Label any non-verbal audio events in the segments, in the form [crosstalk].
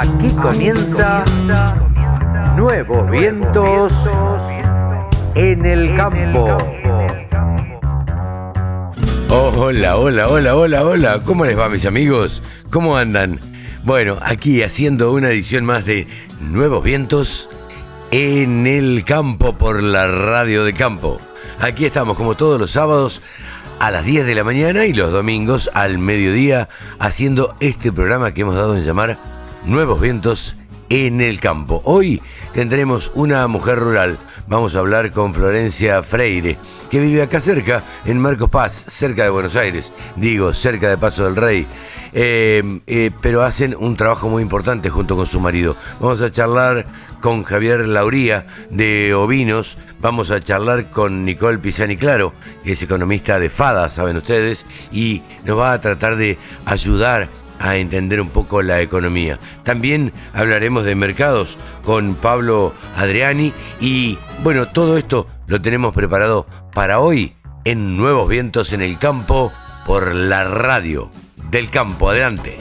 Aquí comienza Nuevos Vientos en el Campo. hola, hola, hola, hola, hola. ¿Cómo les va mis amigos? ¿Cómo andan? Bueno, aquí haciendo una edición más de Nuevos Vientos en el Campo por la radio de campo. Aquí estamos como todos los sábados a las 10 de la mañana y los domingos al mediodía haciendo este programa que hemos dado en llamar Nuevos Vientos en el Campo. Hoy tendremos una mujer rural. Vamos a hablar con Florencia Freire, que vive acá cerca, en Marcos Paz, cerca de Buenos Aires. Digo, cerca de Paso del Rey. Eh, eh, pero hacen un trabajo muy importante junto con su marido. Vamos a charlar con Javier Lauría de Ovinos, vamos a charlar con Nicole Pisani Claro, que es economista de FADA, saben ustedes, y nos va a tratar de ayudar a entender un poco la economía. También hablaremos de mercados con Pablo Adriani y bueno, todo esto lo tenemos preparado para hoy en Nuevos Vientos en el Campo por la radio del campo. Adelante.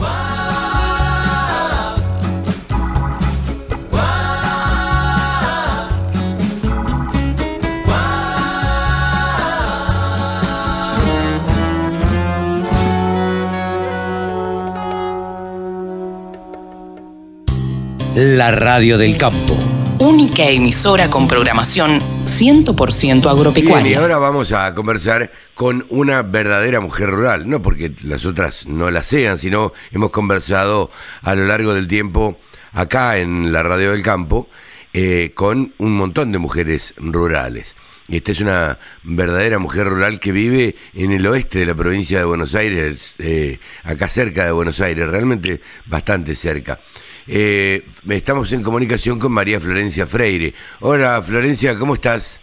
La radio del campo. Única emisora con programación 100% agropecuaria. y ahora vamos a conversar con una verdadera mujer rural, no porque las otras no la sean, sino hemos conversado a lo largo del tiempo acá en la radio del campo eh, con un montón de mujeres rurales. Esta es una verdadera mujer rural que vive en el oeste de la provincia de Buenos Aires, eh, acá cerca de Buenos Aires, realmente bastante cerca. Eh, estamos en comunicación con María Florencia Freire. Hola Florencia, ¿cómo estás?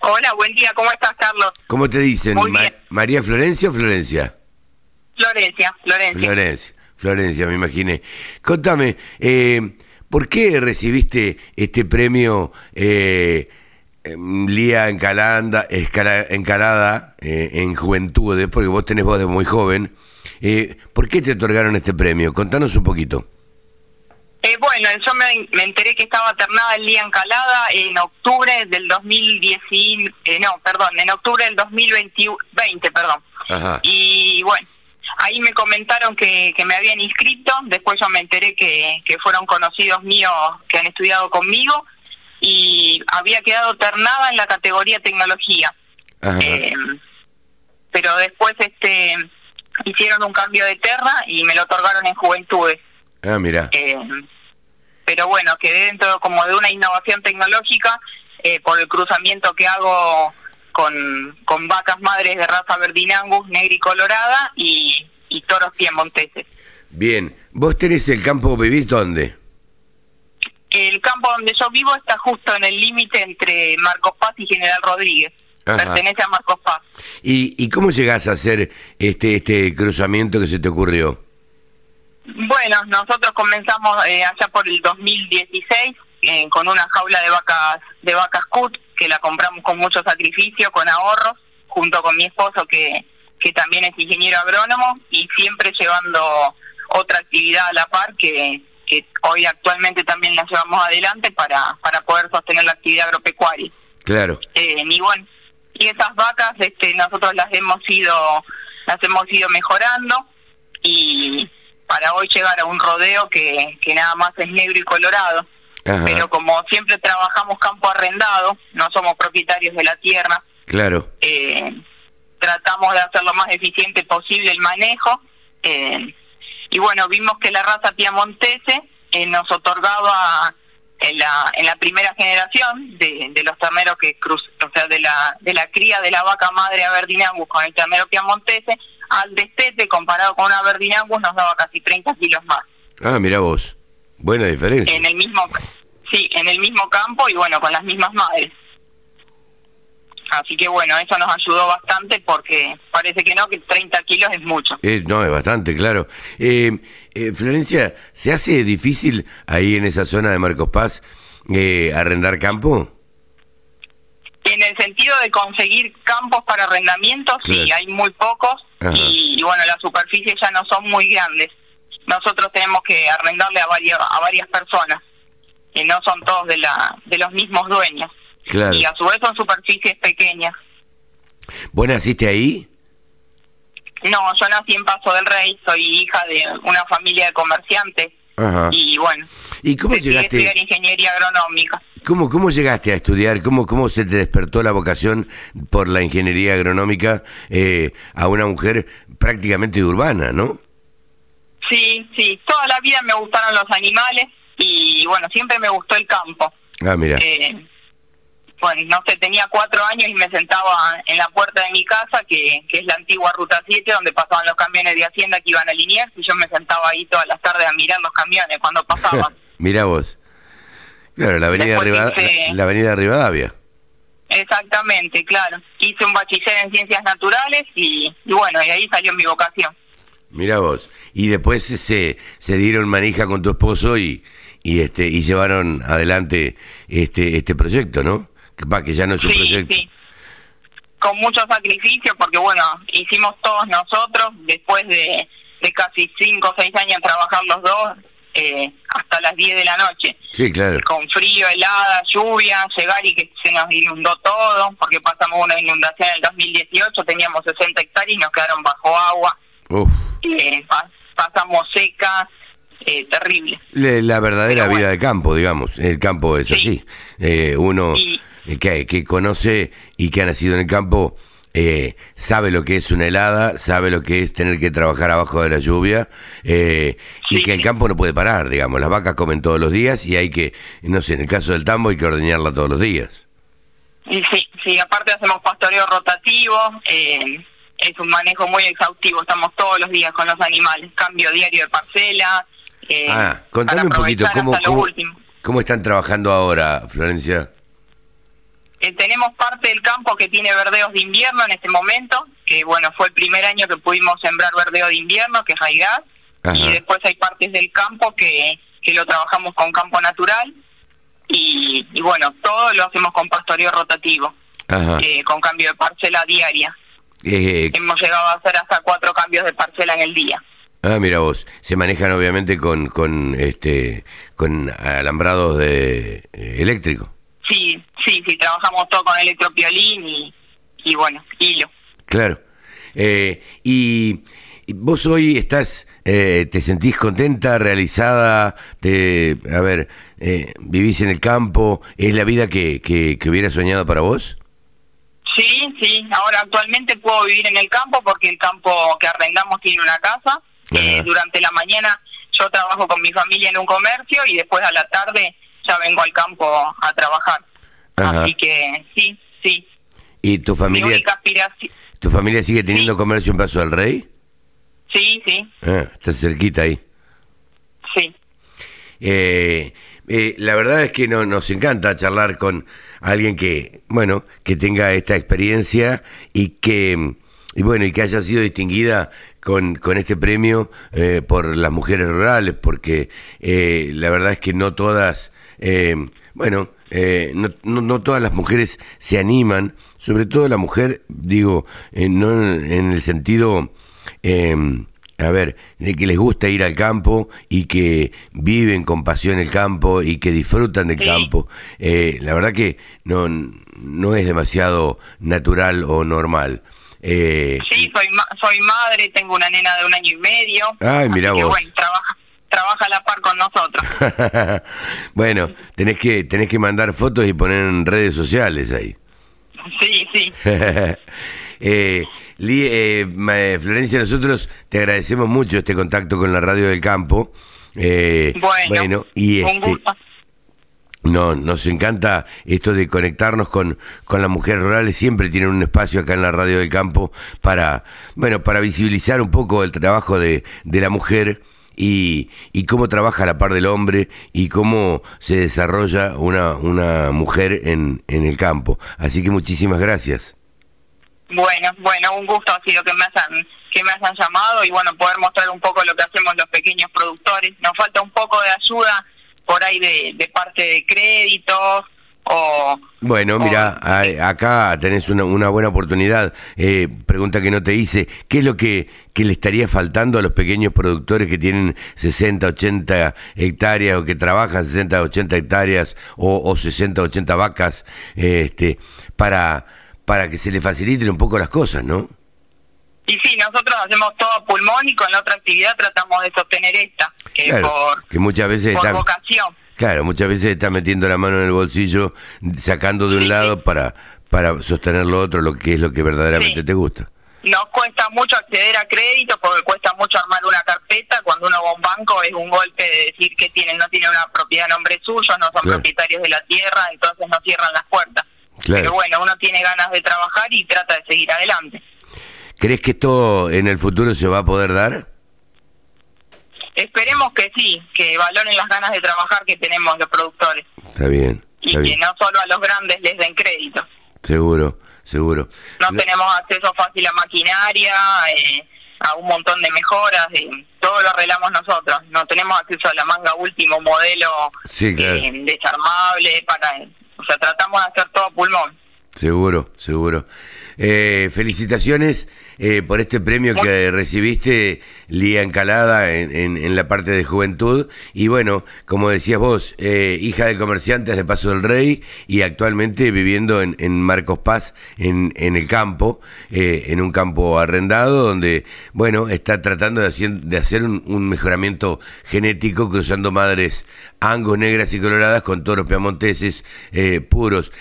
Hola, buen día, ¿cómo estás, Carlos? ¿Cómo te dicen? ¿María Florencia o Florencia? Florencia, Florencia. Florencia, Florencia, me imaginé. Contame, eh, ¿por qué recibiste este premio eh, em, Lía Encalanda, Encalada eh, en Juventudes? Porque vos tenés voz de muy joven. ¿Por qué te otorgaron este premio? Contanos un poquito. Eh, bueno, yo me, enteré que estaba ternada el día encalada en octubre del 2010, eh, no, perdón, en octubre del 2020, perdón. Y bueno, ahí me comentaron que, que me habían inscrito, después yo me enteré que, que fueron conocidos míos que han estudiado conmigo y había quedado ternada en la categoría tecnología. Eh, pero después este hicieron un cambio de terna y me lo otorgaron en juventudes. Ah, mira. Eh, pero bueno, quedé dentro como de una innovación tecnológica eh, por el cruzamiento que hago con, con vacas madres de raza verdinangus, negra y colorada y, y toros piemonteses. Bien, ¿vos tenés el campo, vivís dónde? El campo donde yo vivo está justo en el límite entre Marcos Paz y General Rodríguez. Pertenece a Marcos Paz. ¿Y, ¿Y cómo llegás a hacer este, este cruzamiento que se te ocurrió? Bueno, nosotros comenzamos eh, allá por el 2016 eh, con una jaula de vacas de vacas cut que la compramos con mucho sacrificio, con ahorros, junto con mi esposo que que también es ingeniero agrónomo y siempre llevando otra actividad a la par que, que hoy actualmente también la llevamos adelante para para poder sostener la actividad agropecuaria. Claro. Eh, y bueno, y esas vacas este nosotros las hemos ido las hemos ido mejorando y para hoy llegar a un rodeo que, que nada más es negro y colorado. Pero como siempre trabajamos campo arrendado, no somos propietarios de la tierra. Claro. Eh, tratamos de hacer lo más eficiente posible el manejo. Eh, y bueno, vimos que la raza piamontese eh, nos otorgaba en la, en la primera generación de, de los terneros que cruz, o sea, de la, de la cría de la vaca madre Aberdeen con el ternero piamontese, al destete comparado con una Verdin nos daba casi 30 kilos más. Ah, mira vos, buena diferencia. En el mismo, sí, en el mismo campo y bueno, con las mismas madres. Así que bueno, eso nos ayudó bastante porque parece que no, que 30 kilos es mucho. Eh, no, es bastante, claro. Eh, eh, Florencia, ¿se hace difícil ahí en esa zona de Marcos Paz eh, arrendar campo? En el sentido de conseguir campos para arrendamiento, sí, hay muy pocos y, bueno, las superficies ya no son muy grandes. nosotros tenemos que arrendarle a varias a varias personas que no son todos de la de los mismos dueños y a su vez son superficies pequeñas ¿Vos naciste ahí? No, yo nací en Paso del Rey, soy hija de una familia de comerciantes. Y bueno, ¿y cómo llegaste? a estudiar ingeniería agronómica. ¿Cómo, ¿Cómo llegaste a estudiar? ¿Cómo, ¿Cómo se te despertó la vocación por la ingeniería agronómica eh, a una mujer prácticamente urbana, no? Sí, sí. Toda la vida me gustaron los animales y bueno, siempre me gustó el campo. Ah, mira. Eh, bueno, no sé, tenía cuatro años y me sentaba en la puerta de mi casa, que, que es la antigua Ruta 7, donde pasaban los camiones de Hacienda que iban a Liniers, y yo me sentaba ahí todas las tardes a mirar los camiones cuando pasaban. [laughs] Mira vos. Claro, la avenida, la avenida Rivadavia. Exactamente, claro. Hice un bachiller en ciencias naturales y, bueno, y ahí salió mi vocación. Mira vos. Y después se, se dieron manija con tu esposo y, y este y llevaron adelante este este proyecto, ¿no? Va, que ya no es un proyecto. Sí. Con mucho sacrificio, porque bueno, hicimos todos nosotros, después de, de casi cinco o seis años trabajar los dos, eh, hasta las 10 de la noche. Sí, claro. Con frío, helada, lluvia, llegar y que se nos inundó todo, porque pasamos una inundación en el 2018, teníamos 60 hectáreas y nos quedaron bajo agua. Uf. Eh, pasamos secas, eh, terrible. La verdadera vida de campo, digamos. El campo es así. Eh, uno que, que conoce y que ha nacido en el campo eh, sabe lo que es una helada, sabe lo que es tener que trabajar abajo de la lluvia eh, y que el campo no puede parar, digamos. Las vacas comen todos los días y hay que, no sé, en el caso del tambo hay que ordeñarla todos los días. Sí, sí, aparte hacemos pastoreo rotativo, eh, es un manejo muy exhaustivo, estamos todos los días con los animales, cambio diario de parcela. ah, contame un poquito cómo, cómo están trabajando ahora, Florencia. Eh, tenemos parte del campo que tiene verdeos de invierno en este momento, que bueno, fue el primer año que pudimos sembrar verdeo de invierno, que es raigaz, y después hay partes del campo que, que lo trabajamos con campo natural, y, bueno, todo lo hacemos con pastoreo rotativo, eh, con cambio de parcela diaria. Eh, Hemos llegado a hacer hasta cuatro cambios de parcela en el día. Ah, mira vos, se manejan obviamente con con este con alambrados de eléctrico. Sí, sí, sí, trabajamos todo con electropiolín y, y bueno, hilo. Claro. Eh, y, vos hoy estás, eh, te sentís contenta, realizada, te, a ver, eh, vivís en el campo, ¿es la vida que, que, que hubiera soñado para vos? Sí, sí, ahora actualmente puedo vivir en el campo porque el campo que arrendamos tiene una casa. Eh, durante la mañana yo trabajo con mi familia en un comercio y después a la tarde ya vengo al campo a trabajar. Así que sí, sí. ¿Y tu familia? ¿Tu familia sigue teniendo comercio en Paso del Rey? Sí, sí. Ah, está cerquita ahí. Sí. Eh, eh, la verdad es que no, nos encanta charlar con alguien que, bueno, que tenga esta experiencia y que, y bueno, y que haya sido distinguida con, con este premio eh, por las mujeres rurales, porque la verdad es que no todas eh, bueno, eh, no, no, todas las mujeres se animan, sobre todo la mujer, digo, eh, no en, el sentido, em, a ver, de que les gusta ir al campo y que viven con pasión el campo y que disfrutan del campo. la verdad que no, no es demasiado natural o normal. sí, soy, soy madre, tengo una nena de un año y medio. Ay, mira vos. trabaja trabaja a la par con nosotros. [laughs] bueno, tenés que tenés que mandar fotos y poner en redes sociales ahí. Sí, sí. [laughs] Eh, eh, Florencia, nosotros te agradecemos mucho este contacto con la radio del campo. Eh, bueno, y este, No, nos encanta esto de conectarnos con, con las mujeres rurales. Siempre tienen un espacio acá en la radio del campo para, bueno, para visibilizar un poco el trabajo de, de la mujer y, y cómo trabaja la par del hombre y cómo se desarrolla una, una mujer en, en el campo. Así que muchísimas gracias. Bueno, bueno, un gusto ha sido que me hayan que me hayan llamado y bueno, poder mostrar un poco lo que hacemos los pequeños productores. Nos falta un poco de ayuda por ahí de, de parte de créditos O, bueno, mira, acá tenés una, una buena oportunidad. Eh, pregunta que no te hice, ¿qué es lo que, que, le estaría faltando a los pequeños productores que tienen 60, 80 hectáreas o que trabajan 60, 80 hectáreas o, o 60, 80 vacas este, para, para que se le faciliten un poco las cosas, ¿no? Y sí, nosotros hacemos todo pulmón y con la otra actividad tratamos de sostener esta, que por, que muchas veces por vocación. Claro, muchas veces está metiendo la mano en el bolsillo, sacando de un lado para para sostener lo otro, lo que es lo que verdaderamente te gusta. Nos cuesta mucho acceder a crédito porque cuesta mucho armar una carpeta. Cuando uno va a un banco es un golpe de decir que tienen no tienen una propiedad a nombre suyo, no son propietarios de la tierra, entonces no cierran las puertas. Pero bueno, uno tiene ganas de trabajar y trata de seguir adelante. ¿Crees que esto en el futuro se va a poder dar? Esperemos que sí, que valoren las ganas de trabajar que tenemos los productores. Está bien. y que no solo a los grandes les den crédito. Seguro, seguro. No tenemos acceso fácil a maquinaria, eh, a un montón de mejoras, eh, todo lo arreglamos nosotros. No tenemos acceso a la manga último modelo eh, desarmable, para, o sea, tratamos de hacer todo pulmón. Seguro, seguro. Eh, felicitaciones eh, por este premio que recibiste, Lía Encalada, en, en, la parte de juventud. Y bueno, como decías vos, eh, hija de comerciantes de Paso del Rey y actualmente viviendo en, en Marcos Paz, en, en el campo, eh, en un campo arrendado, donde, bueno, está tratando de hacer, de hacer un, un mejoramiento genético cruzando madres angus negras y coloradas con toros piamonteses puros.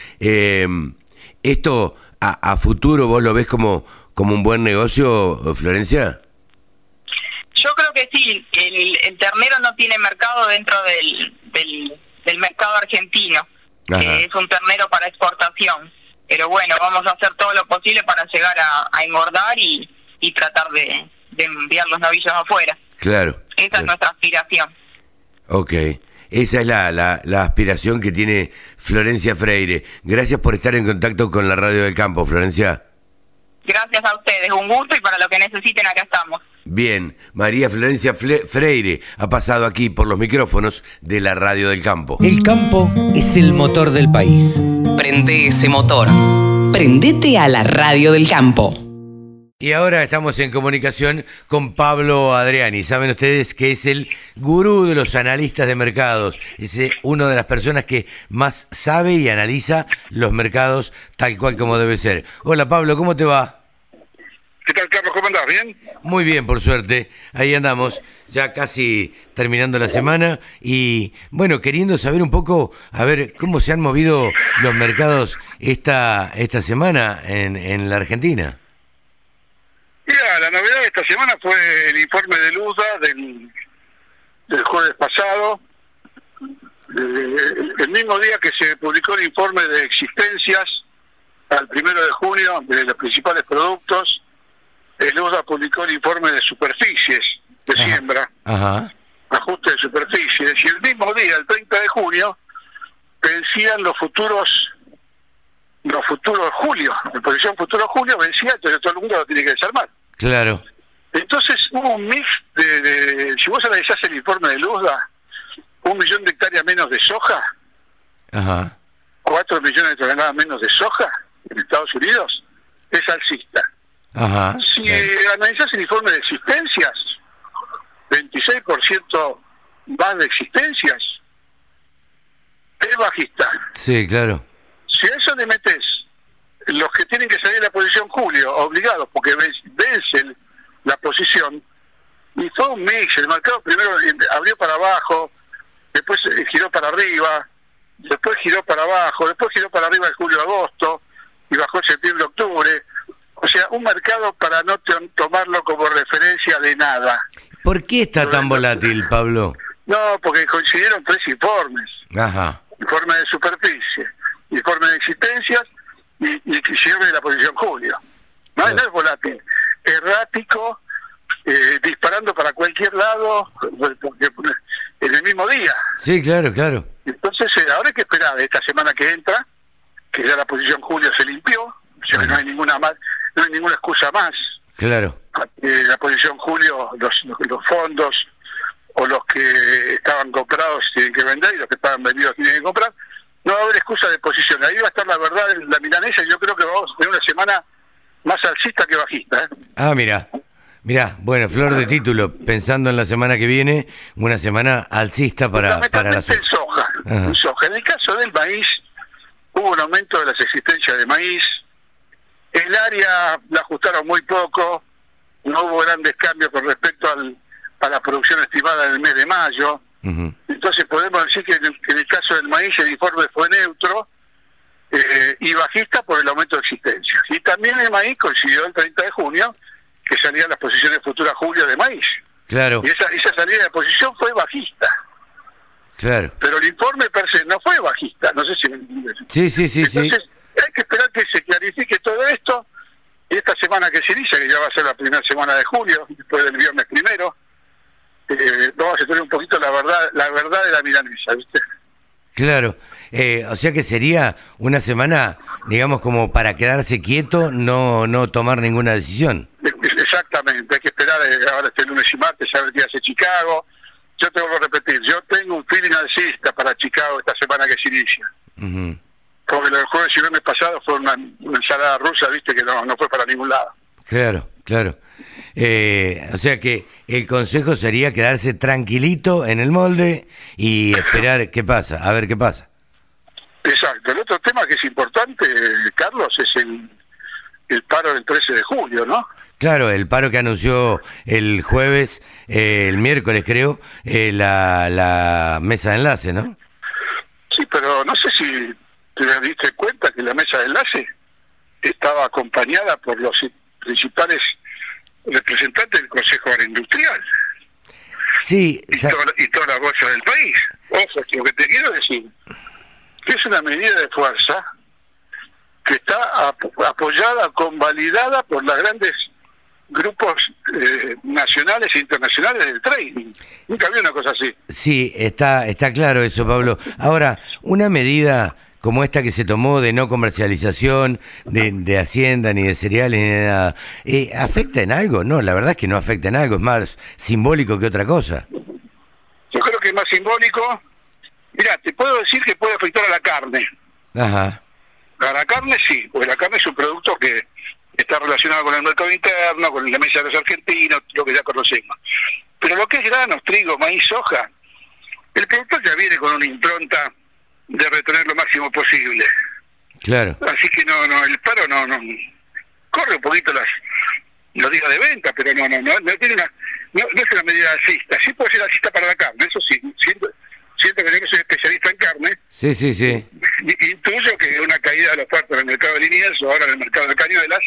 esto a, futuro vos lo ves como, como un buen negocio, Florencia? Yo creo que sí, el, el ternero no tiene mercado dentro del, del, mercado argentino, que es un ternero para exportación. Pero bueno, vamos a hacer todo lo posible para llegar a, engordar y, y tratar de, enviar los novillos afuera. Claro. Esa es nuestra aspiración. Ok. Esa es la, la, aspiración que tiene Florencia Freire. Gracias por estar en contacto con la Radio del Campo, Florencia. Gracias a ustedes, un gusto y para lo que necesiten acá estamos. Bien, María Florencia Freire ha pasado aquí por los micrófonos de la Radio del Campo. El campo es el motor del país. Prende ese motor. Prendete a la Radio del Campo. Y ahora estamos en comunicación con Pablo Adriani. Saben ustedes que es el gurú de los analistas de mercados. Es eh, una de las personas que más sabe y analiza los mercados tal cual como debe ser. Hola Pablo, ¿cómo te va? ¿Qué tal Carlos? ¿Cómo andás? ¿Bien? Muy bien, por suerte. Ahí andamos, ya casi terminando la semana y bueno, queriendo saber un poco, a ver, cómo se han movido los mercados esta, esta semana en, en la Argentina. Mira, la novedad de esta semana fue el informe de Luda del, del jueves pasado, eh, el mismo día que se publicó el informe de existencias, al primero de junio, de los principales productos, el UDA publicó el informe de superficies de siembra, ajuste de superficies, y el mismo día, el 30 de junio, vencían los futuros los futuros julio, la posición futuro julio vencía, entonces todo el mundo lo tiene que desarmar. Claro. Entonces hubo un mix de, si vos analizás el informe de Luzda, un millón de hectáreas menos de soja, Ajá. cuatro millones de toneladas menos de soja en Estados Unidos, es alcista. Ajá, si analizás el informe de existencias, 26% más de existencias, es bajista. Sí, claro. Si a eso le metes los que tienen que salir de la posición Julio, obligados, porque vencen la posición, y fue un mix, el mercado primero abrió para abajo, después eh, giró para arriba, después giró para abajo, después giró para arriba en julio-agosto, y bajó en septiembre-octubre, o sea, un mercado para no tomarlo como referencia de nada. ¿Por qué está tan volátil, Pablo? No, porque coincidieron tres informes. Ajá. Informe de superficie, informe de existencias y, y que sirve la posición Julio. No, es volátil, errático, eh, disparando para cualquier lado en el mismo día. Sí, claro, claro. Entonces, eh, ahora hay que esperar esta semana que entra, que ya la posición Julio se limpió, o sea, no hay ninguna más, no hay ninguna excusa más. Claro. Eh, la posición Julio, los, los fondos o los que estaban comprados tienen que vender y los que estaban vendidos tienen que comprar. No va a haber excusa de posición. Ahí va a estar la verdad en la milanesa y yo creo que vamos a tener una semana más alcista que bajista. ¿eh? Ah, mira. Mira, bueno, flor de título, pensando en la semana que viene, una semana alcista para, para la soja. soja. En el caso del maíz, hubo un aumento de las existencias de maíz. El área la ajustaron muy poco, no hubo grandes cambios con respecto al, a la producción estimada en el mes de mayo. Entonces podemos decir que en el, caso del maíz el informe fue neutro eh, y bajista por el aumento de existencia. Y también el maíz coincidió el 30 de junio que salían las posiciones futuras julio de maíz. Claro. Y esa, esa salida de posición fue bajista. Claro. Pero el informe per se no fue bajista, no sé si Sí, sí, sí, Entonces, hay que esperar que se clarifique todo esto. Y esta semana que se inicia, que ya va a ser la primera semana de julio, después del viernes primero, eh, vamos a tener un poquito la verdad la verdad de la milanesa, ¿viste? Claro. Eh, o sea que sería una semana, digamos, como para quedarse quieto, no no tomar ninguna decisión. Exactamente, hay que esperar eh, ahora este lunes y martes a ver qué hace Chicago. Yo tengo que repetir, yo tengo un feeling alcista para Chicago esta semana que se inicia. Porque el jueves y viernes pasado fue una, ensalada rusa, viste, que no, no fue para ningún lado. Claro, claro. Eh, o sea que el consejo sería quedarse tranquilito en el molde y esperar qué pasa, a ver qué pasa. Exacto. El otro tema que es importante, Carlos, es el, el paro del 13 de julio, ¿no? Claro, el paro que anunció el jueves, eh, el miércoles creo, eh, la, la mesa de enlace, ¿no? Sí, pero no sé si te diste cuenta que la mesa de enlace estaba acompañada por los principales representantes del Consejo Agroindustrial. Sí. Y, y toda la bolsa del país. Ojo, lo que te quiero decir, que es una medida de fuerza que está apoyada, convalidada por las grandes grupos eh, nacionales e internacionales del trading. Nunca había una cosa así. Sí, está, está claro eso, Pablo. Ahora, una medida como esta que se tomó de no comercialización de, de Hacienda, ni de cereales, ni de nada, eh, ¿afecta en algo? No, la verdad es que no afecta en algo, es más simbólico que otra cosa. Yo creo que es más simbólico. Mira, te puedo decir que puede afectar a la carne. Ajá. A la carne sí, porque la carne es un producto que está relacionado con el mercado interno, con la mesa de los argentinos, lo que ya conocemos. Pero lo que es granos, trigo, maíz, soja, el producto ya viene con una impronta de retener lo máximo posible. Claro. Así que no, no, el paro no, no, corre un poquito las los días de venta, pero no, no, no, no tiene una, no, es una medida alcista. Sí puede ser alcista para la carne, eso sí. Siento, siento que yo soy especialista en carne. Sí, sí, sí. Intuyo que una caída de la oferta en el mercado de líneas o ahora en el mercado de cañuelas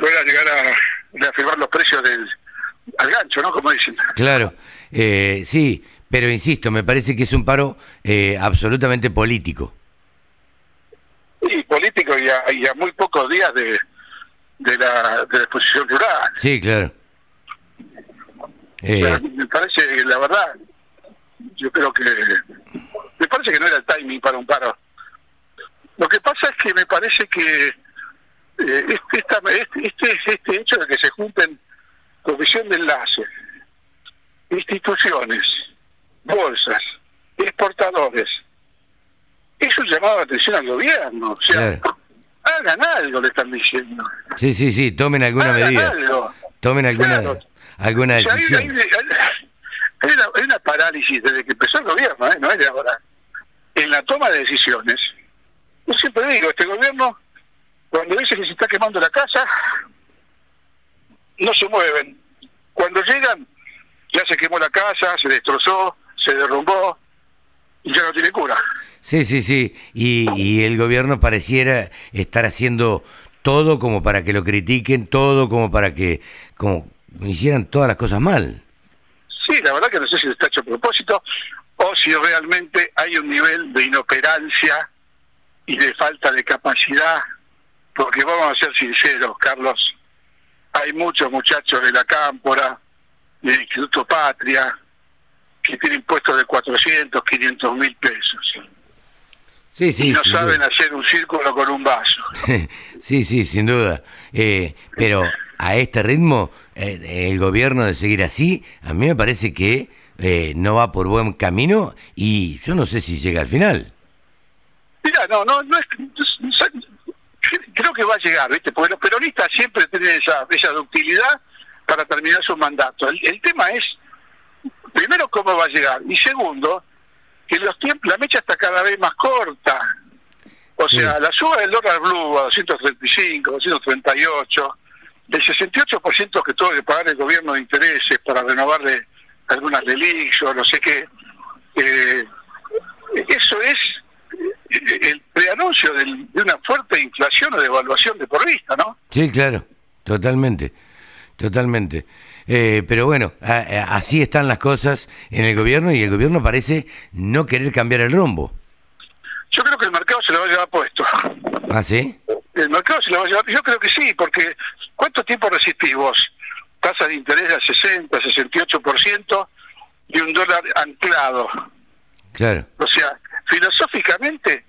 pueda llegar a reafirmar los precios del al gancho, ¿no? Como dicen. Claro, eh, sí. Pero insisto, me parece que es un paro eh, absolutamente político. Sí, político y a, muy pocos días de, de, la, de la exposición rural. Sí, claro. Eh... Me parece, la verdad, yo creo que me parece que no era el timing para un paro. Lo que pasa es que me parece que eh, este, esta, este, este, este hecho de que se junten comisión de enlace, instituciones, bolsas, exportadores. Eso llamaba la atención al gobierno. O sea, hagan algo, le están diciendo. Sí, sí, sí, tomen alguna medida. Tomen alguna, alguna decisión. hay, una, parálisis desde que empezó el gobierno, ¿eh? no es de ahora. En la toma de decisiones, yo siempre digo, este gobierno, cuando dice que se está quemando la casa, no se mueven. Cuando llegan, ya se quemó la casa, se destrozó, se derrumbó y ya no tiene cura. Sí, sí, sí. Y, y el gobierno pareciera estar haciendo todo como para que lo critiquen, todo como para que como hicieran todas las cosas mal. Sí, la verdad que no sé si está hecho a propósito o si realmente hay un nivel de inoperancia y de falta de capacidad, porque vamos a ser sinceros, Carlos, hay muchos muchachos de la Cámpora, del Instituto Patria, que tienen puestos de 400, 500 mil pesos. Sí, sí, y no saben hacer un círculo con un vaso. [laughs] sí, sí, sin duda. Eh, pero a este ritmo, eh, el gobierno de seguir así, a mí me parece que eh, no va por buen camino y yo no sé si llega al final. realidad, no, no, no es, creo que va a llegar, ¿viste? Porque los peronistas siempre tienen esa, esa ductilidad para terminar su mandato. El, tema es, primero, cómo va a llegar, y segundo, que los tiempos, la mecha está cada vez más corta. O sea, la suba del dólar blue a 235, 238, el 68% que tuvo que pagar el gobierno de intereses para renovarle algunas o no sé qué, eh, eso es el preanuncio de una fuerte inflación o devaluación de por vista, ¿no? Sí, claro, totalmente, totalmente. Eh, pero bueno, así están las cosas en el gobierno y el gobierno parece no querer cambiar el rumbo. Yo creo que el mercado se lo va a llevar puesto. ¿Ah, sí? El mercado se lo va a llevar Yo creo que sí, porque ¿cuánto tiempo resistís vos? Tasa de interés de 60, 68% y un dólar anclado. Claro. O sea, filosóficamente,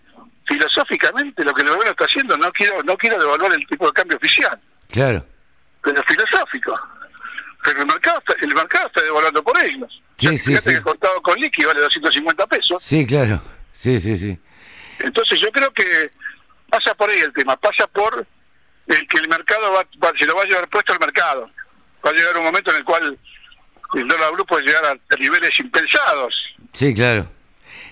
filosóficamente lo que el gobierno está haciendo, no quiero, no quiero devaluar el tipo de cambio oficial. Claro. Pero filosófico. Pero el mercado está, el mercado está devaluando por ellos. Sí, sí, sí. que el contado con liqui vale 250 pesos. Sí, claro. Sí, sí, sí. Entonces yo creo que pasa por ahí el tema, pasa por el que el mercado va, se lo va a llevar puesto al mercado. Va a llegar un momento en el cual el dólar blue puede llegar a niveles impensados. Sí, claro.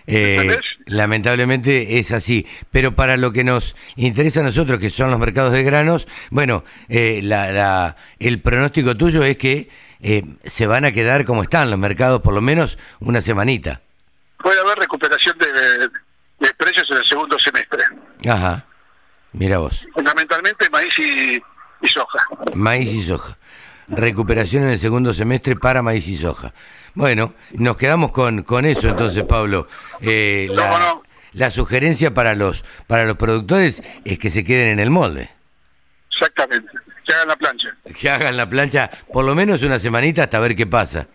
Eh, lamentablemente es así. Pero para lo que nos interesa a nosotros, que son los mercados de granos, bueno, eh, la, el pronóstico tuyo es que eh, se van a quedar como están los mercados por lo menos una semanita. Puede haber recuperación de, precios en el segundo semestre. Ajá, mira vos. Fundamentalmente maíz y soja. Maíz y soja. Recuperación en el segundo semestre para maíz y soja. Bueno, nos quedamos con, con eso entonces, Pablo. Eh, la, sugerencia para los, para los productores es que se queden en el molde. Exactamente, que hagan la plancha. Que hagan la plancha por lo menos una semanita hasta ver qué pasa.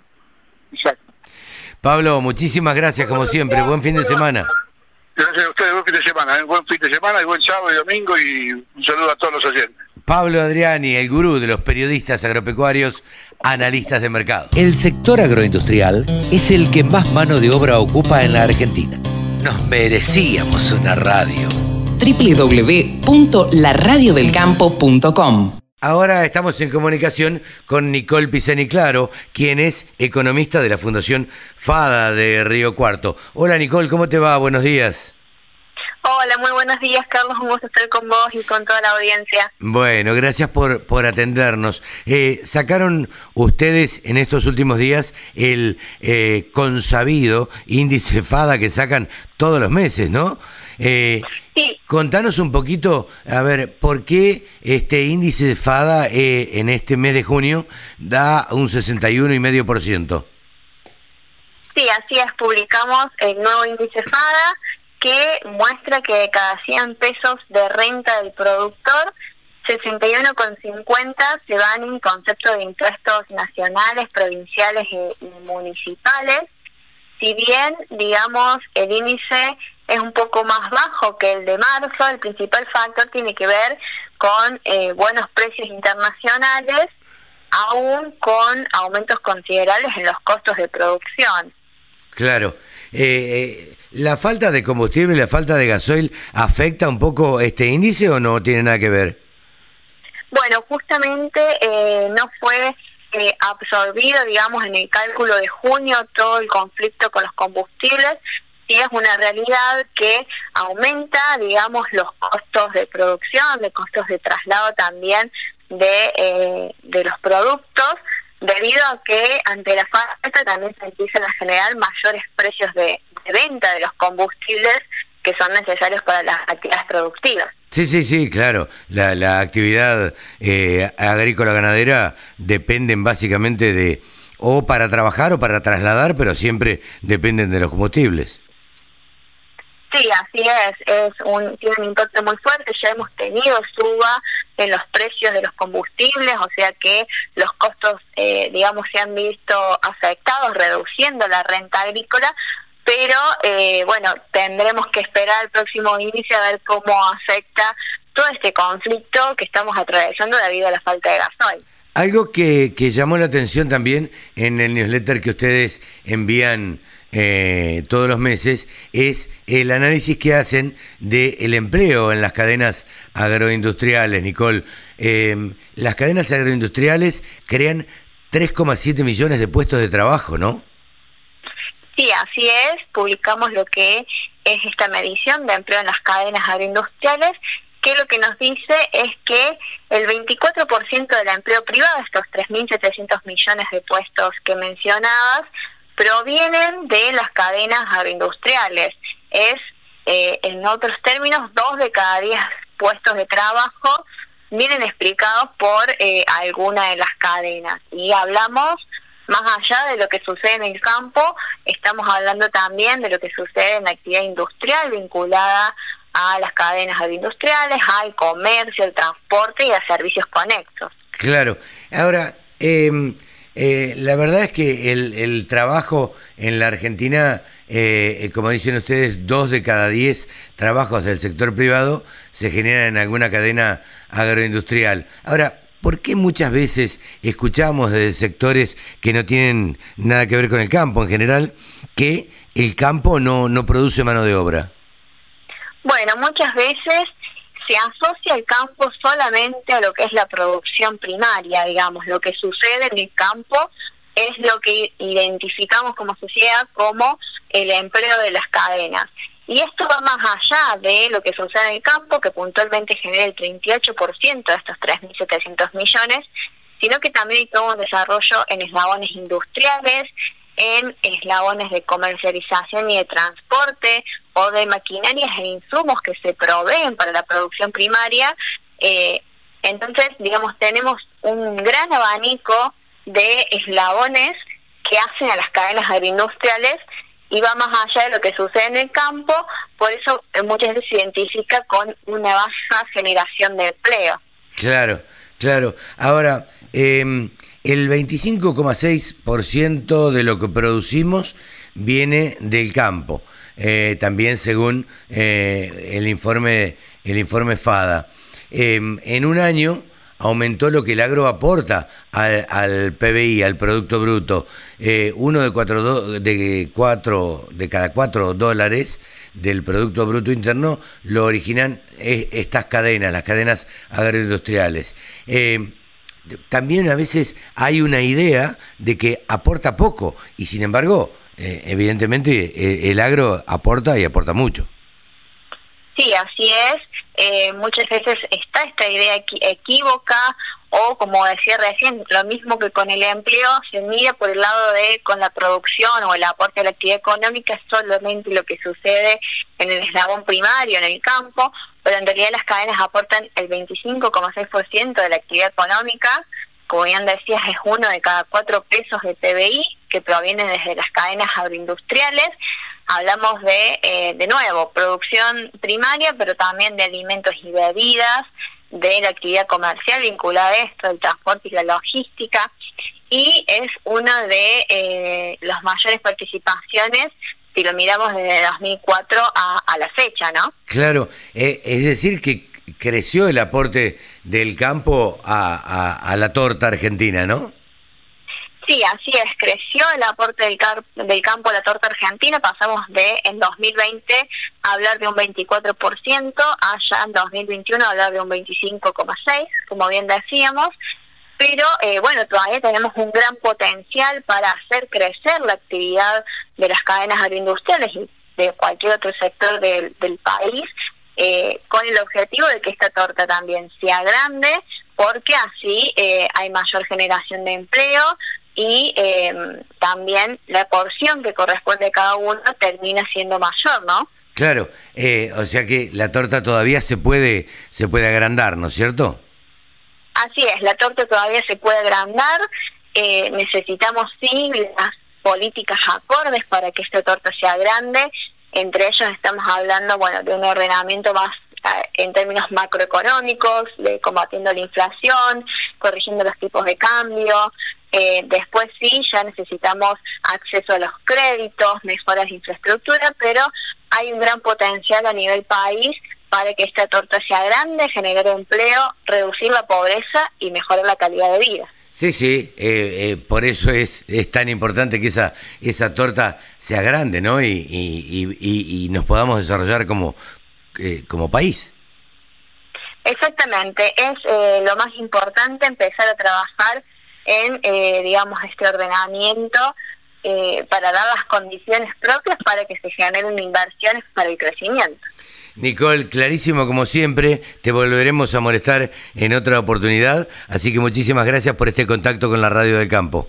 Exacto. Pablo, muchísimas gracias como siempre. Buen fin de semana. Gracias a ustedes, buen fin de semana. ¿eh? Buen fin de semana y buen sábado y domingo y un saludo a todos los oyentes. Pablo Adriani, el gurú de los periodistas agropecuarios analistas de mercado. El sector agroindustrial es el que más mano de obra ocupa en la Argentina. Nos merecíamos una radio. www.laradiodelcampo.com Ahora estamos en comunicación con Nicole Pisani Claro, quien es economista de la Fundación FADA de Río Cuarto. Hola Nicole, ¿cómo te va? Buenos días. Hola, muy buenos días, Carlos. Un gusto estar con vos y con toda la audiencia. Bueno, gracias por, por atendernos. Eh, sacaron ustedes en estos últimos días el eh, consabido índice FADA que sacan todos los meses, ¿no? Eh, sí. Contanos un poquito, a ver, ¿por qué este índice FADA eh, en este mes de junio da un 61,5%? Sí, así es, publicamos el nuevo índice FADA que muestra que de cada 100 pesos de renta del productor, 61,50 se van en concepto de impuestos nacionales, provinciales y, municipales. Si bien, digamos, el índice es un poco más bajo que el de marzo, el principal factor tiene que ver con eh, buenos precios internacionales, aún con aumentos considerables en los costos de producción. Claro. Eh, eh ¿La falta de combustible, la falta de gasoil afecta un poco este índice o no tiene nada que ver? Bueno, justamente eh, no fue eh, absorbido, digamos, en el cálculo de junio todo el conflicto con los combustibles. Y es una realidad que aumenta, digamos, los costos de producción, de costos de traslado también de, eh, de los productos, debido a que ante la falta también se empiezan a generar mayores precios de, venta de los combustibles que son necesarios para las actividades productivas. Sí, sí, sí, claro. La, la actividad eh, agrícola ganadera dependen básicamente de o para trabajar o para trasladar, pero siempre dependen de los combustibles. Sí, así es. es un, tiene un impacto muy fuerte. Ya hemos tenido suba en los precios de los combustibles, o sea que los costos, eh, digamos, se han visto afectados, reduciendo la renta agrícola, pero eh, bueno, tendremos que esperar el próximo inicio a ver cómo afecta todo este conflicto que estamos atravesando debido a la falta de gasoil. Algo que, que llamó la atención también en el newsletter que ustedes envían eh, todos los meses es el análisis que hacen del empleo en las cadenas agroindustriales, Nicole. Em, las cadenas agroindustriales crean 3,7 millones de puestos de trabajo, ¿no? Sí, así es. Publicamos lo que es esta medición de empleo en las cadenas agroindustriales, que lo que nos dice es que el 24% del empleo privado, estos 3.700 millones de puestos que mencionabas, provienen de las cadenas agroindustriales. Es, eh, en otros términos, dos de cada diez puestos de trabajo vienen explicados por eh, alguna de las cadenas. Y hablamos más allá de lo que sucede en el campo, estamos hablando también de lo que sucede en la actividad industrial vinculada a las cadenas agroindustriales, al comercio, al transporte y a servicios conexos. Claro. Ahora, em, eh, la verdad es que el, el trabajo en la Argentina, eh, eh, como dicen ustedes, dos de cada diez trabajos del sector privado se generan en alguna cadena agroindustrial. Ahora, ¿por qué muchas veces escuchamos de sectores que no tienen nada que ver con el campo en general que el campo no, no produce mano de obra? Bueno, muchas veces se asocia el campo solamente a lo que es la producción primaria, digamos, lo que sucede en el campo es lo que identificamos como sociedad como el empleo de las cadenas. Y esto va más allá de lo que sucede en el campo, que puntualmente genera el 38% de estos 3.700 millones, sino que también hay todo un desarrollo en eslabones industriales, en eslabones de comercialización y de transporte o de maquinarias e insumos que se proveen para la producción primaria. Eh, entonces, digamos, tenemos un gran abanico de eslabones que hacen a las cadenas agroindustriales y va más allá de lo que sucede en el campo, por eso eh, muchas veces se identifica con una baja generación de empleo. Claro, claro. Ahora, eh, el 25,6% de lo que producimos viene del campo, eh, también según eh, el informe el informe FADA. Em, en un año aumentó lo que el agro aporta al, PBI, al Producto Bruto. Eh, uno de, cuatro de, cuatro, de cada cuatro dólares del Producto Bruto Interno lo originan estas cadenas, las cadenas agroindustriales. Eh, también a veces hay una idea de que aporta poco y sin embargo, eh, evidentemente, el agro aporta y aporta mucho. Sí, así es. Eh, muchas veces está esta idea equívoca o, como decía recién, lo mismo que con el empleo, se mira por el lado de con la producción o el aporte a la actividad económica, solamente lo que sucede en el eslabón primario, en el campo, pero en realidad las cadenas aportan el 25,6% de la actividad económica. Como bien decías, es uno de cada cuatro pesos de PBI que provienen desde las cadenas agroindustriales hablamos de, eh, de nuevo, producción primaria, pero también de alimentos y bebidas, de la actividad comercial vinculada a esto, el transporte y la logística, y es una de eh, las mayores participaciones si lo miramos desde 2004 a, a la fecha, ¿no? Claro, eh, es decir que creció el aporte del campo a, a la torta argentina, ¿no? Sí, así es, creció el aporte del, del campo a la torta argentina, pasamos de en 2020 a hablar de un 24%, allá en 2021 a hablar de un 25,6%, como bien decíamos, pero eh, bueno, todavía tenemos un gran potencial para hacer crecer la actividad de las cadenas agroindustriales y de cualquier otro sector del, país, eh, con el objetivo de que esta torta también sea grande, porque así eh, hay mayor generación de empleo, y eh, también la porción que corresponde a cada uno termina siendo mayor, ¿no? Claro, eh, o sea que la torta todavía se puede se puede agrandar, ¿no es cierto? Así es, la torta todavía se puede agrandar. Eh, necesitamos sí las políticas acordes para que esta torta sea grande. Entre ellos estamos hablando, bueno, de un ordenamiento más en términos macroeconómicos, de combatiendo la inflación, corrigiendo los tipos de cambio, eh, después sí, ya necesitamos acceso a los créditos, mejoras de infraestructura, pero hay un gran potencial a nivel país para que esta torta sea grande, generar empleo, reducir la pobreza y mejorar la calidad de vida. Sí, sí, eh, eh, por eso es, es tan importante que esa, esa torta sea grande, ¿no? Y, y, nos podamos desarrollar como, eh, como país. Exactamente, es lo más importante empezar a trabajar en, digamos, este ordenamiento para dar las condiciones propias para que se generen inversiones para el crecimiento. Nicole, clarísimo como siempre, te volveremos a molestar en otra oportunidad, así que muchísimas gracias por este contacto con la Radio del Campo.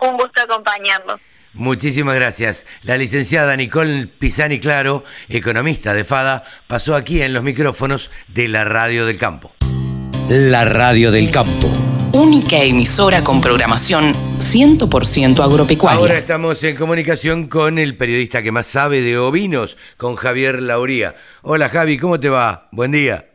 Un gusto acompañarlo. Muchísimas gracias. La licenciada Nicole Pisani Claro, economista de FADA, pasó aquí en los micrófonos de la Radio del Campo. La Radio del Campo única emisora con programación 100% agropecuaria. Ahora estamos en comunicación con el periodista que más sabe de ovinos, con Javier Lauría. Hola Javi, ¿cómo te va? Buen día.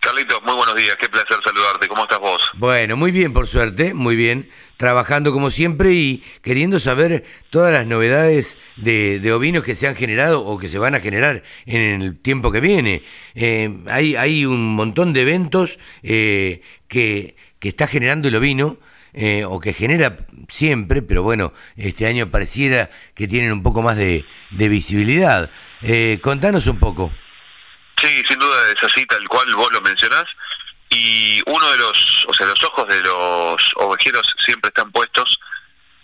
Carlitos, muy buenos días, qué placer saludarte. ¿Cómo estás vos? Bueno, muy bien, por suerte, muy bien. Trabajando como siempre y queriendo saber todas las novedades de, ovinos que se han generado o que se van a generar en el tiempo que viene. Eh, hay, hay un montón de eventos eh, que que está generando el ovino, eh, o que genera siempre, pero bueno, este año pareciera que tienen un poco más de, visibilidad. Eh, contanos un poco. Sí, sin duda es así, tal cual vos lo mencionás. Y uno de los, o sea, los ojos de los ovejeros siempre están puestos,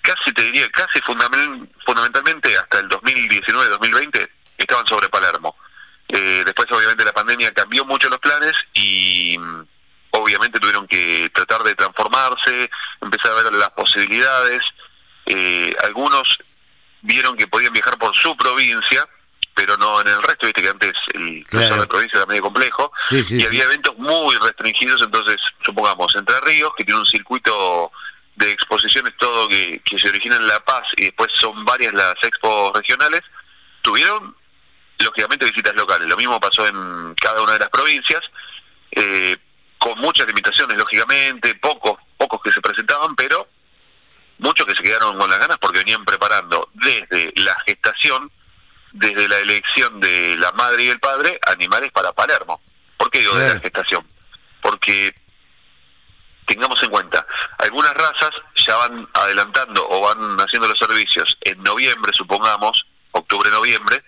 casi te diría, casi fundamentalmente hasta el 2019-2020, estaban sobre Palermo. Eh, después, obviamente, la pandemia cambió mucho los planes y obviamente tuvieron que tratar de transformarse, empezar a ver las posibilidades. Eh, algunos vieron que podían viajar por su provincia, pero no en el resto, viste que antes el claro. de la provincia era medio complejo, y había eventos muy restringidos, entonces, supongamos, Entre Ríos, que tiene un circuito de exposiciones todo que, que se origina en La Paz y después son varias las expos regionales, tuvieron lógicamente visitas locales. Lo mismo pasó en cada una de las provincias, eh, con muchas limitaciones, lógicamente, pocos, pocos que se presentaban, pero muchos que se quedaron con las ganas porque venían preparando desde la gestación, desde la elección de la madre y el padre, animales para Palermo. ¿Por qué digo de la gestación? Porque tengamos en cuenta, algunas razas ya van adelantando o van haciendo los servicios en noviembre, supongamos, octubre-noviembre,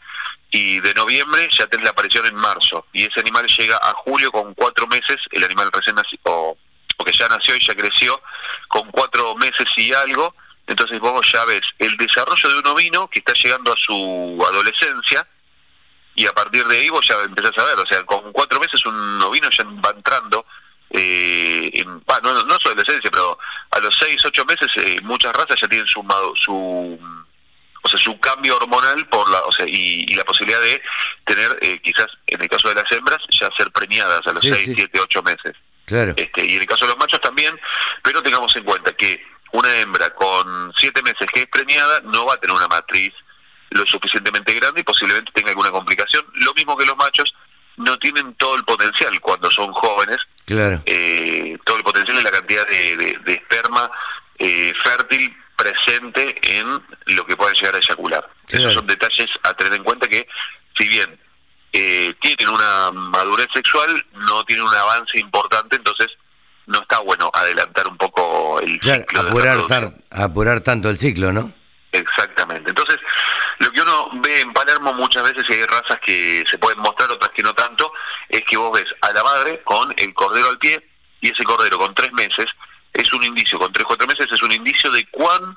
y de noviembre ya tenés la aparición en marzo. Y ese animal llega a julio con cuatro meses, el animal recién nacido, o, que ya nació y ya creció con cuatro meses y algo, entonces vos ya ves el desarrollo de un ovino que está llegando a su adolescencia y a partir de ahí vos ya empezás a ver, o sea, con cuatro meses un ovino ya va entrando eh, en, no, no su adolescencia, pero a los seis, ocho meses eh, muchas razas ya tienen su, su o sea, su cambio hormonal por la, o sea, y, la posibilidad de tener, eh, quizás en el caso de las hembras, ya ser premiadas a los 6, 7, 8 meses. Claro. Este, y en el caso de los machos también, pero tengamos en cuenta que una hembra con 7 meses que es premiada no va a tener una matriz lo suficientemente grande y posiblemente tenga alguna complicación. Lo mismo que los machos no tienen todo el potencial cuando son jóvenes. Claro. Eh, todo el potencial y la cantidad de, de, esperma eh, fértil presente en lo que pueden llegar a eyacular. Esos son detalles a tener en cuenta que, si bien eh, tienen una madurez sexual, no tienen un avance importante, entonces no está bueno adelantar un poco el ciclo. Apurar, apurar tanto el ciclo, ¿no? Exactamente. Entonces, lo que uno ve en Palermo muchas veces, y hay razas que se pueden mostrar, otras que no tanto, es que vos ves a la madre con el cordero al pie y ese cordero con tres meses es un indicio, con tres, cuatro meses es un indicio de cuán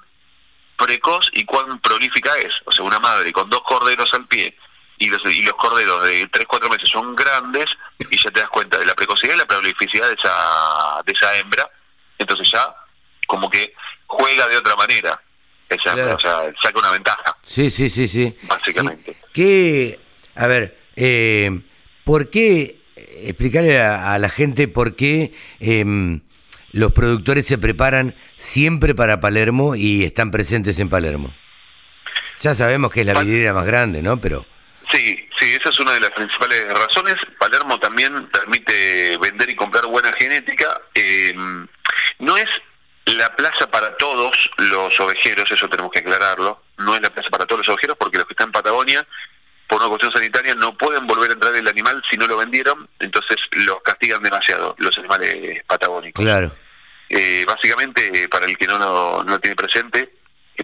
precoz y cuán prolífica es. O sea, una madre con dos corderos al pie y los, y los corderos de tres, cuatro meses son grandes y ya te das cuenta de la precocidad y la prolificidad de esa, de esa hembra. Entonces ya como que juega de otra manera. Esa, O sea, saca una ventaja. Sí, sí, sí, sí. Básicamente. ¿Qué, a ver, eh, ¿por qué, explicarle a, la gente por qué... Eh, los productores se preparan siempre para Palermo y están presentes en Palermo. Ya sabemos que es la vidriera más grande, ¿no? Pero Sí, sí, esa es una de las principales razones. Palermo también permite vender y comprar buena genética. Eh, no es la plaza para todos los ovejeros, eso tenemos que aclararlo. No es la plaza para todos los ovejeros porque los que están en Patagonia, por una cuestión sanitaria, no pueden volver a entrar el animal si no lo vendieron, entonces los castigan demasiado los animales patagónicos. Claro Eh, básicamente, para el que no lo no tiene presente,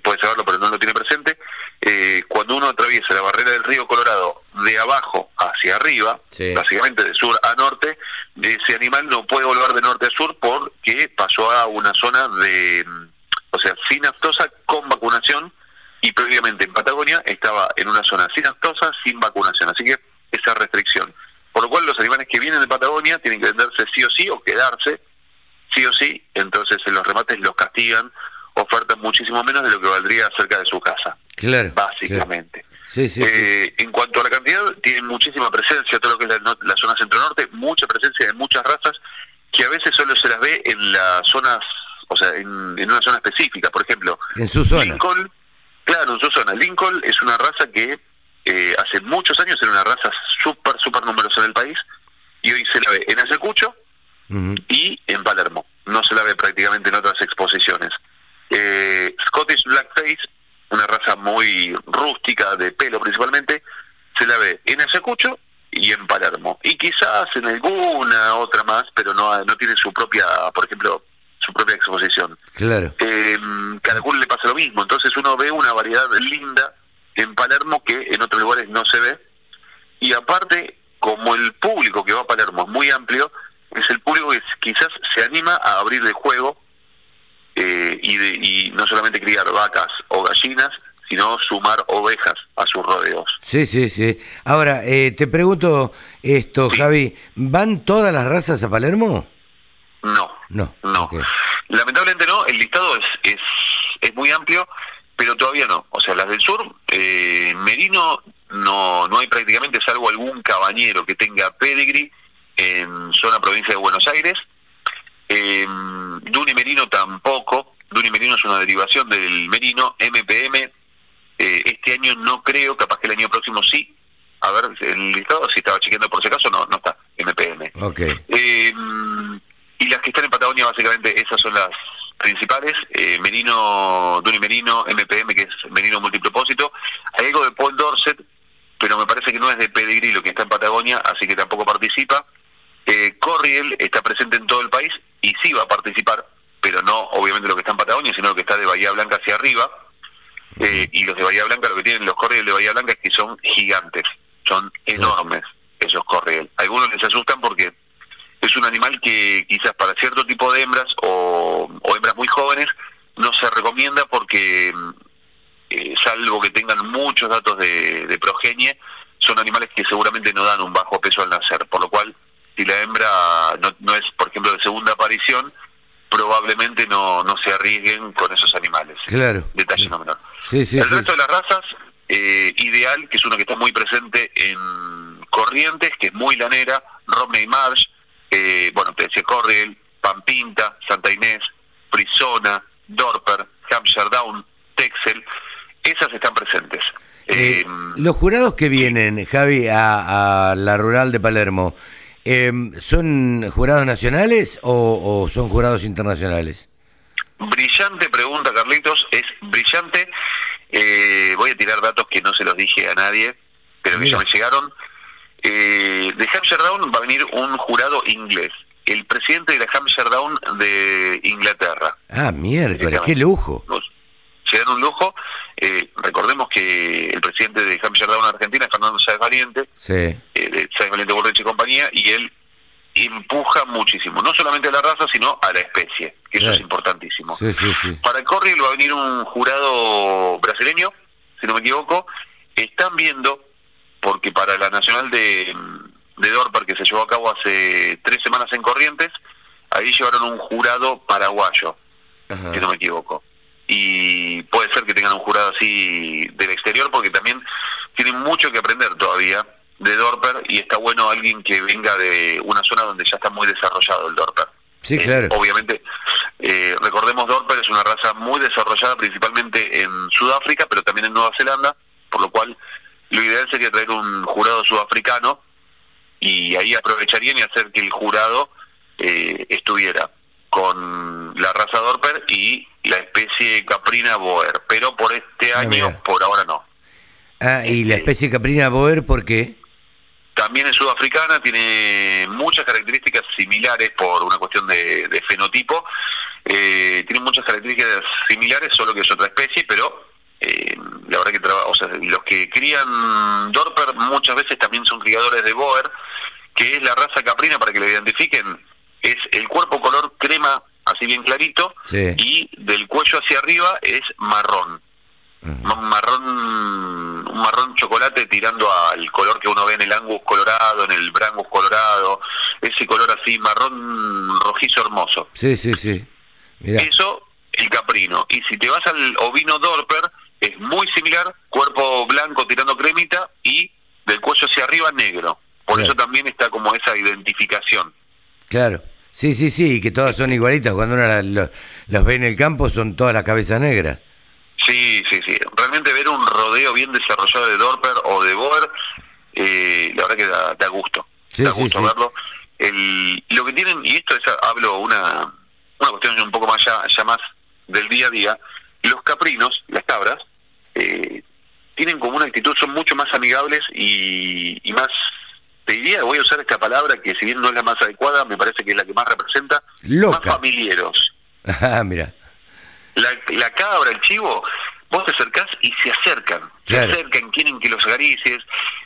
puede saberlo pero no lo tiene presente, eh, cuando uno atraviesa la barrera del río Colorado de abajo hacia arriba, básicamente de sur a norte, ese animal no puede volver de norte a sur porque pasó a una zona de, o sea, sin aftosa con vacunación y previamente en Patagonia estaba en una zona sin aftosa, sin vacunación. Así que esa restricción. Por lo cual los animales que vienen de Patagonia tienen que venderse sí o sí o quedarse sí o sí, entonces en los remates los castigan, ofertan muchísimo menos de lo que valdría cerca de su casa. Claro. Básicamente. Sí, sí, eh, En cuanto a la cantidad, tienen muchísima presencia, todo lo que es la, zona centro-norte, mucha presencia de muchas razas que a veces solo se las ve en las zonas, o sea, en, una zona específica. Por ejemplo, en su zona. Lincoln, claro, en su zona. Lincoln es una raza que eh, hace muchos años era una raza súper, súper numerosa en el país y hoy se la ve en Y en Palermo. No se la ve prácticamente en otras exposiciones. Eh, Scottish Blackface, una raza muy rústica, de pelo principalmente, se la ve en Ayacucho y en Palermo. Y quizás en alguna otra más, pero no, no tiene su propia, por ejemplo, su propia exposición. Claro. Eh, le pasa lo mismo. Entonces uno ve una variedad linda en Palermo que en otros lugares no se ve. Y aparte, como el público que va a Palermo es muy amplio, es el público que quizás se anima a abrir el juego eh, y, de, y no solamente criar vacas o gallinas, sino sumar ovejas a sus rodeos. Sí, sí, sí. Ahora, eh, te pregunto esto, Javi, ¿van todas las razas a Palermo? No, no, no. Lamentablemente no, el listado es, es, es muy amplio, pero todavía no. O sea, las del sur, eh, Merino no, no hay prácticamente, salvo algún cabañero que tenga pedigree en zona provincia de Buenos Aires. Eh, Duni Merino tampoco. Duni Merino es una derivación del Merino. MPM, eh, este año no creo, capaz que el año próximo sí. A ver, el listado, si estaba chequeando por si acaso, no, no está, MPM. Okay. Eh, y las que están en Patagonia, básicamente, esas son las principales, eh, Merino, Duni Merino, MPM, que es Merino multipropósito. Hay algo de Paul Dorset, pero me parece que no es de pedigrí lo que está en Patagonia, así que tampoco participa. Eh, Corriel está presente en todo el país y sí va a participar, pero no obviamente lo que está en Patagonia, sino lo que está de Bahía Blanca hacia arriba. Eh, y los de Bahía Blanca, lo que tienen los Corriel de Bahía Blanca es que son gigantes, son enormes esos Corriel. Algunos les asustan porque es un animal que quizás para cierto tipo de hembras o, hembras muy jóvenes no se recomienda porque, eh, salvo que tengan muchos datos de, de progenie, son animales que seguramente no dan un bajo peso al nacer, por lo cual si la hembra no, es, por ejemplo, de segunda aparición, probablemente no, no se arriesguen con esos animales. Claro. Detalle no menor. Sí, sí, el resto de las razas, eh, ideal, que es uno que está muy presente en Corrientes, que es muy lanera, Romney Marsh, eh, bueno, te decía Corriel, Pampinta, Santa Inés, Frisona, Dorper, Hampshire Down, Texel, esas están presentes. Eh, los jurados que vienen, Javi, a, a la rural de Palermo, eh, ¿Son jurados nacionales o, son jurados internacionales? Brillante pregunta, Carlitos. Es brillante. Eh, voy a tirar datos que no se los dije a nadie, pero que ya me llegaron. Eh, de Hampshire Down va a venir un jurado inglés. El presidente de la Hampshire Down de Inglaterra. Ah, miércoles, qué lujo. Se dan un lujo. Eh, recordemos que el presidente de Hampshire Down Argentina es Fernando Sáez Valiente, sí. eh, de Sáez Valiente Borreche y compañía, y él empuja muchísimo, no solamente a la raza, sino a la especie, que eso es importantísimo. Para el Corriel va a venir un jurado brasileño, si no me equivoco, están viendo, porque para la Nacional de, de Dorper, que se llevó a cabo hace tres semanas en Corrientes, ahí llevaron un jurado paraguayo, si no me equivoco y puede ser que tengan un jurado así del exterior porque también tienen mucho que aprender todavía de Dorper y está bueno alguien que venga de una zona donde ya está muy desarrollado el Dorper. Sí, eh, claro. obviamente, eh, recordemos Dorper es una raza muy desarrollada principalmente en Sudáfrica, pero también en Nueva Zelanda, por lo cual lo ideal sería traer un jurado sudafricano y ahí aprovecharían y hacer que el jurado eh, estuviera con la raza Dorper y la especie caprina boer, pero por este ah, año, por ahora no. Ah, ¿y la este, especie caprina boer por qué? También es sudafricana, tiene muchas características similares por una cuestión de, fenotipo. eh, tienen muchas características similares, solo que es otra especie, pero eh, la verdad que o sea, los que crían Dorper muchas veces también son criadores de Boer, que es la raza caprina, para que lo identifiquen, es el cuerpo color crema, así bien clarito, y del cuello hacia arriba es marrón. Un marrón un marrón chocolate tirando al color que uno ve en el angus colorado, en el brangus colorado, ese color así marrón rojizo hermoso. Sí, sí, sí. Eso, el caprino. Y si te vas al ovino Dorper, es muy similar, cuerpo blanco tirando cremita y del cuello hacia arriba negro. Por eso también está como esa identificación. Claro. Sí, sí, sí, que todas son igualitas. Cuando uno los ve en el campo son todas las cabezas negras. Sí, sí, sí. Realmente ver un rodeo bien desarrollado de Dorper o de Boer, eh, la verdad que da, gusto. da gusto verlo. El, lo que tienen, y esto es, hablo una, una cuestión un poco más ya, ya más del día a día, los caprinos, las cabras, eh, tienen como una actitud, son mucho más amigables y, y, más, te diría, voy a usar esta palabra que si bien no es la más adecuada, me parece que es la que más representa, más familiares. [laughs] Ah, mira. La, la cabra, el chivo, vos te acercás y se acercan, se acercan, quieren que los acaricies,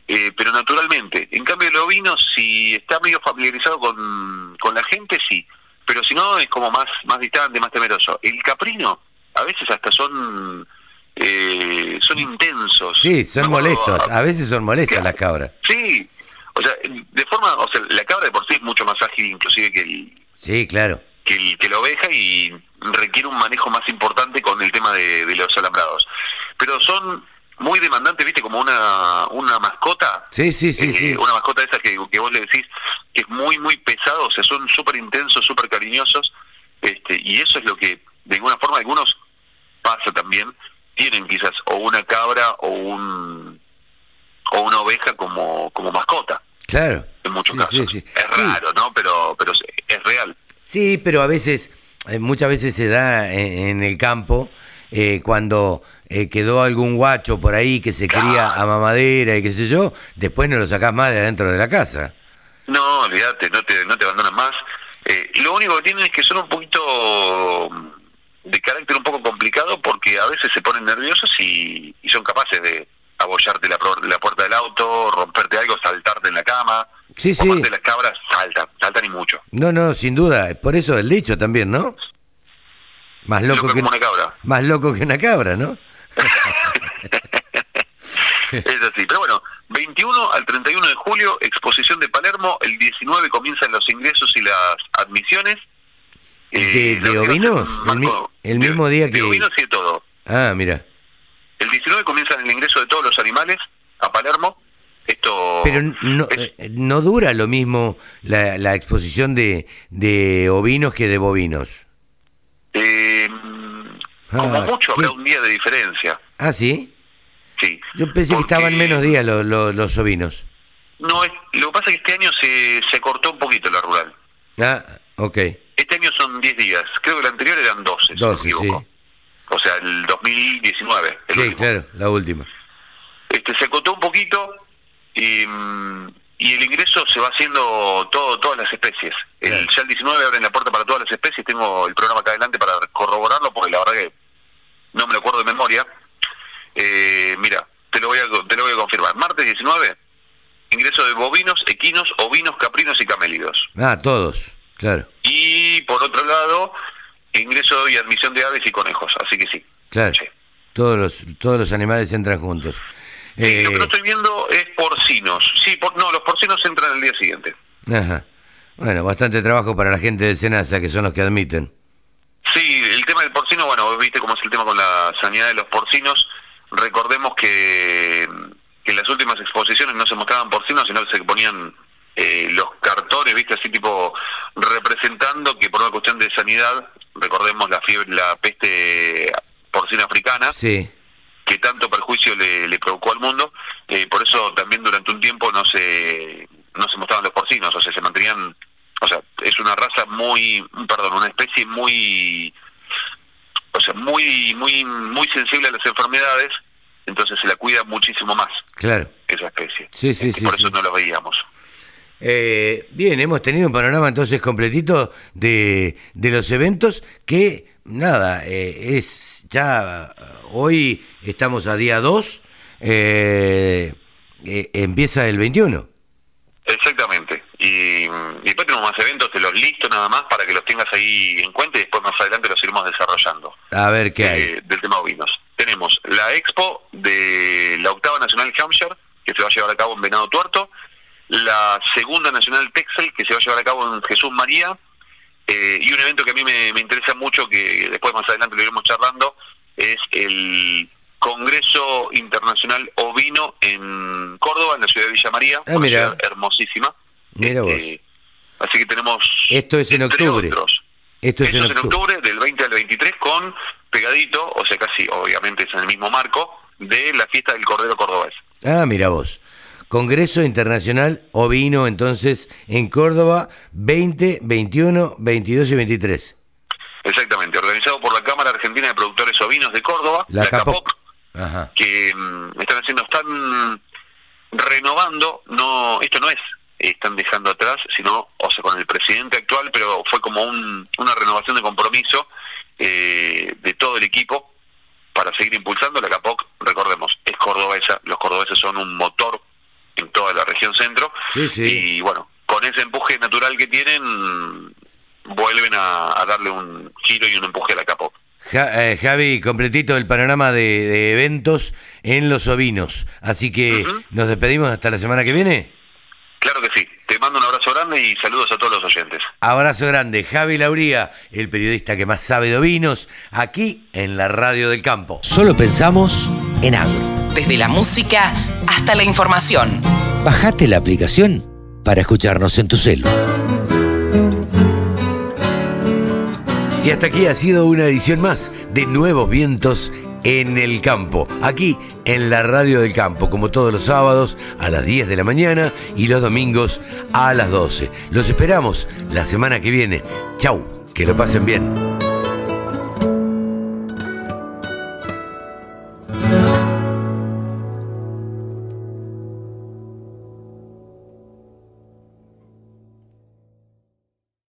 eh, pero naturalmente. En cambio, el ovino, si está medio familiarizado con, con la gente, sí, pero si no, es como más, más distante, más temeroso. El caprino, a veces hasta son eh, son intensos. Sí, son molestos, a, veces son molestas las cabras. Sí, o sea, de forma, o sea, la cabra de por sí es mucho más ágil inclusive que el... Sí, claro. Que, el, que la oveja y requiere un manejo más importante con el tema de, los alambrados. Pero son muy demandantes, ¿viste? Como una, una mascota. Sí, sí, sí, sí. Eh, una mascota esa que, que vos le decís que es muy, muy pesado, o sea, son súper intensos, súper cariñosos. Este, y eso es lo que, de alguna forma, algunos pasa también, tienen quizás o una cabra o un o una oveja como, como mascota. Claro. En muchos casos. Es raro, ¿no? Pero, pero es real. Sí, pero a veces eh, muchas veces se da en, el campo eh, cuando eh, quedó algún guacho por ahí que se cría a mamadera y qué sé yo, después no lo sacás más de adentro de la casa. No, olvídate, no te, no te abandonan más. lo único que tienen es que son un poquito de carácter un poco complicado porque a veces se ponen nerviosos y, son capaces de abollarte la, la puerta del auto, romperte algo, saltarte en la cama. Sí, sí. de las cabras saltan, saltan y mucho. No, no, sin duda. Por eso el dicho también, ¿no? Más loco, que una cabra. Más loco que una cabra, ¿no? [laughs] es así. Pero bueno, 21 al 31 de julio, exposición de Palermo. El 19 comienzan los ingresos y las admisiones. ¿De, eh, ovinos? El, mismo día que... De ovinos y de todo. Ah, mira. El 19 comienza el ingreso de todos los animales a Palermo. Esto Pero no, eh, no dura lo mismo la, la exposición de, de ovinos que de bovinos. Eh, como ah, mucho habrá un día de diferencia. ¿Ah, sí? Sí. Yo pensé que estaban menos días los, los, ovinos. No, lo que pasa es que este año se, se cortó un poquito la rural. Ah, ok. Este año son 10 días. Creo que el anterior eran 12, 12 si no O sea, el 2019. El sí, claro, la última. Este, se cortó un poquito y, y el ingreso se va haciendo todo todas las especies. El, ya el 19 abren la puerta para todas las especies. Tengo el programa acá adelante para corroborarlo porque la verdad que no me lo acuerdo de memoria. Eh, mira, te lo voy a te lo voy a confirmar. Martes 19, ingreso de bovinos, equinos, ovinos, caprinos y camélidos. Ah, todos, claro. Y por otro lado, ingreso y admisión de aves y conejos. Así que sí. Claro. Todos los todos los animales entran juntos. Eh, lo que no estoy viendo es porcinos. Sí, por, no, los porcinos entran el día siguiente. Ajá. Bueno, bastante trabajo para la gente de Senasa, que son los que admiten. Sí, el tema del porcino, bueno, vos viste cómo es el tema con la sanidad de los porcinos. Recordemos que, que en las últimas exposiciones no se mostraban porcinos, sino que se ponían eh, los cartones, viste, así tipo representando que por una cuestión de sanidad, recordemos la fiebre, la peste porcina africana. Sí que tanto perjuicio le, le provocó al mundo, eh, por eso también durante un tiempo no se no se mostraban los porcinos, o sea, se mantenían, o sea, es una raza muy, perdón, una especie muy, o sea, muy, muy, muy sensible a las enfermedades, entonces se la cuida muchísimo más. Claro. Esa especie. Sí, sí, sí. Por eso no lo veíamos. Eh, bien, hemos tenido un panorama entonces completito de, de los eventos que, nada, eh, es ya hoy estamos a día 2, eh, empieza el 21. Exactamente. Y, después tenemos más eventos, te los listo nada más para que los tengas ahí en cuenta y después más adelante los iremos desarrollando. A ver qué hay. Del tema ovinos. Tenemos la expo de la octava Nacional Hampshire, que se va a llevar a cabo en Venado Tuerto la segunda Nacional Texel, que se va a llevar a cabo en Jesús María, eh, y un evento que a mí me, interesa mucho, que después más adelante lo iremos charlando, es el Congreso Internacional Ovino en Córdoba, en la ciudad de Villa María, ah, una ciudad hermosísima. Mira este, Así que tenemos... Esto es en octubre. Esto es, en, octubre. del 20 al 23 con pegadito, o sea, casi obviamente es en el mismo marco, de la fiesta del Cordero Cordobés. Ah, mira vos. Congreso Internacional Ovino, entonces, en Córdoba, 20, 21, 22 y 23. Exactamente, organizado por la Cámara Argentina de Productores Ovinos de Córdoba, la, CAPOC, que mm, están haciendo, están renovando, no, esto no es, están dejando atrás, sino, o sea, con el presidente actual, pero fue como una renovación de compromiso eh, de todo el equipo para seguir impulsando. La CAPOC, recordemos, es cordobesa, los cordobeses son un motor en toda la región centro. Y bueno, con ese empuje natural que tienen, vuelven a, darle un giro y un empuje a la capo. Eh, Javi, completito el panorama de, eventos en los ovinos. Así que nos despedimos hasta la semana que viene. Claro que sí. Te mando un abrazo grande y saludos a todos los oyentes. Abrazo grande. Javi Lauría, el periodista que más sabe de ovinos, aquí en la Radio del Campo. Solo pensamos en agro desde la música hasta la información. Bajate la aplicación para escucharnos en tu celo. Y hasta aquí ha sido una edición más de Nuevos Vientos en el Campo, aquí en la Radio del Campo, como todos los sábados a las 10 de la mañana y los domingos a las 12. Los esperamos la semana que viene. Chau, que lo pasen bien.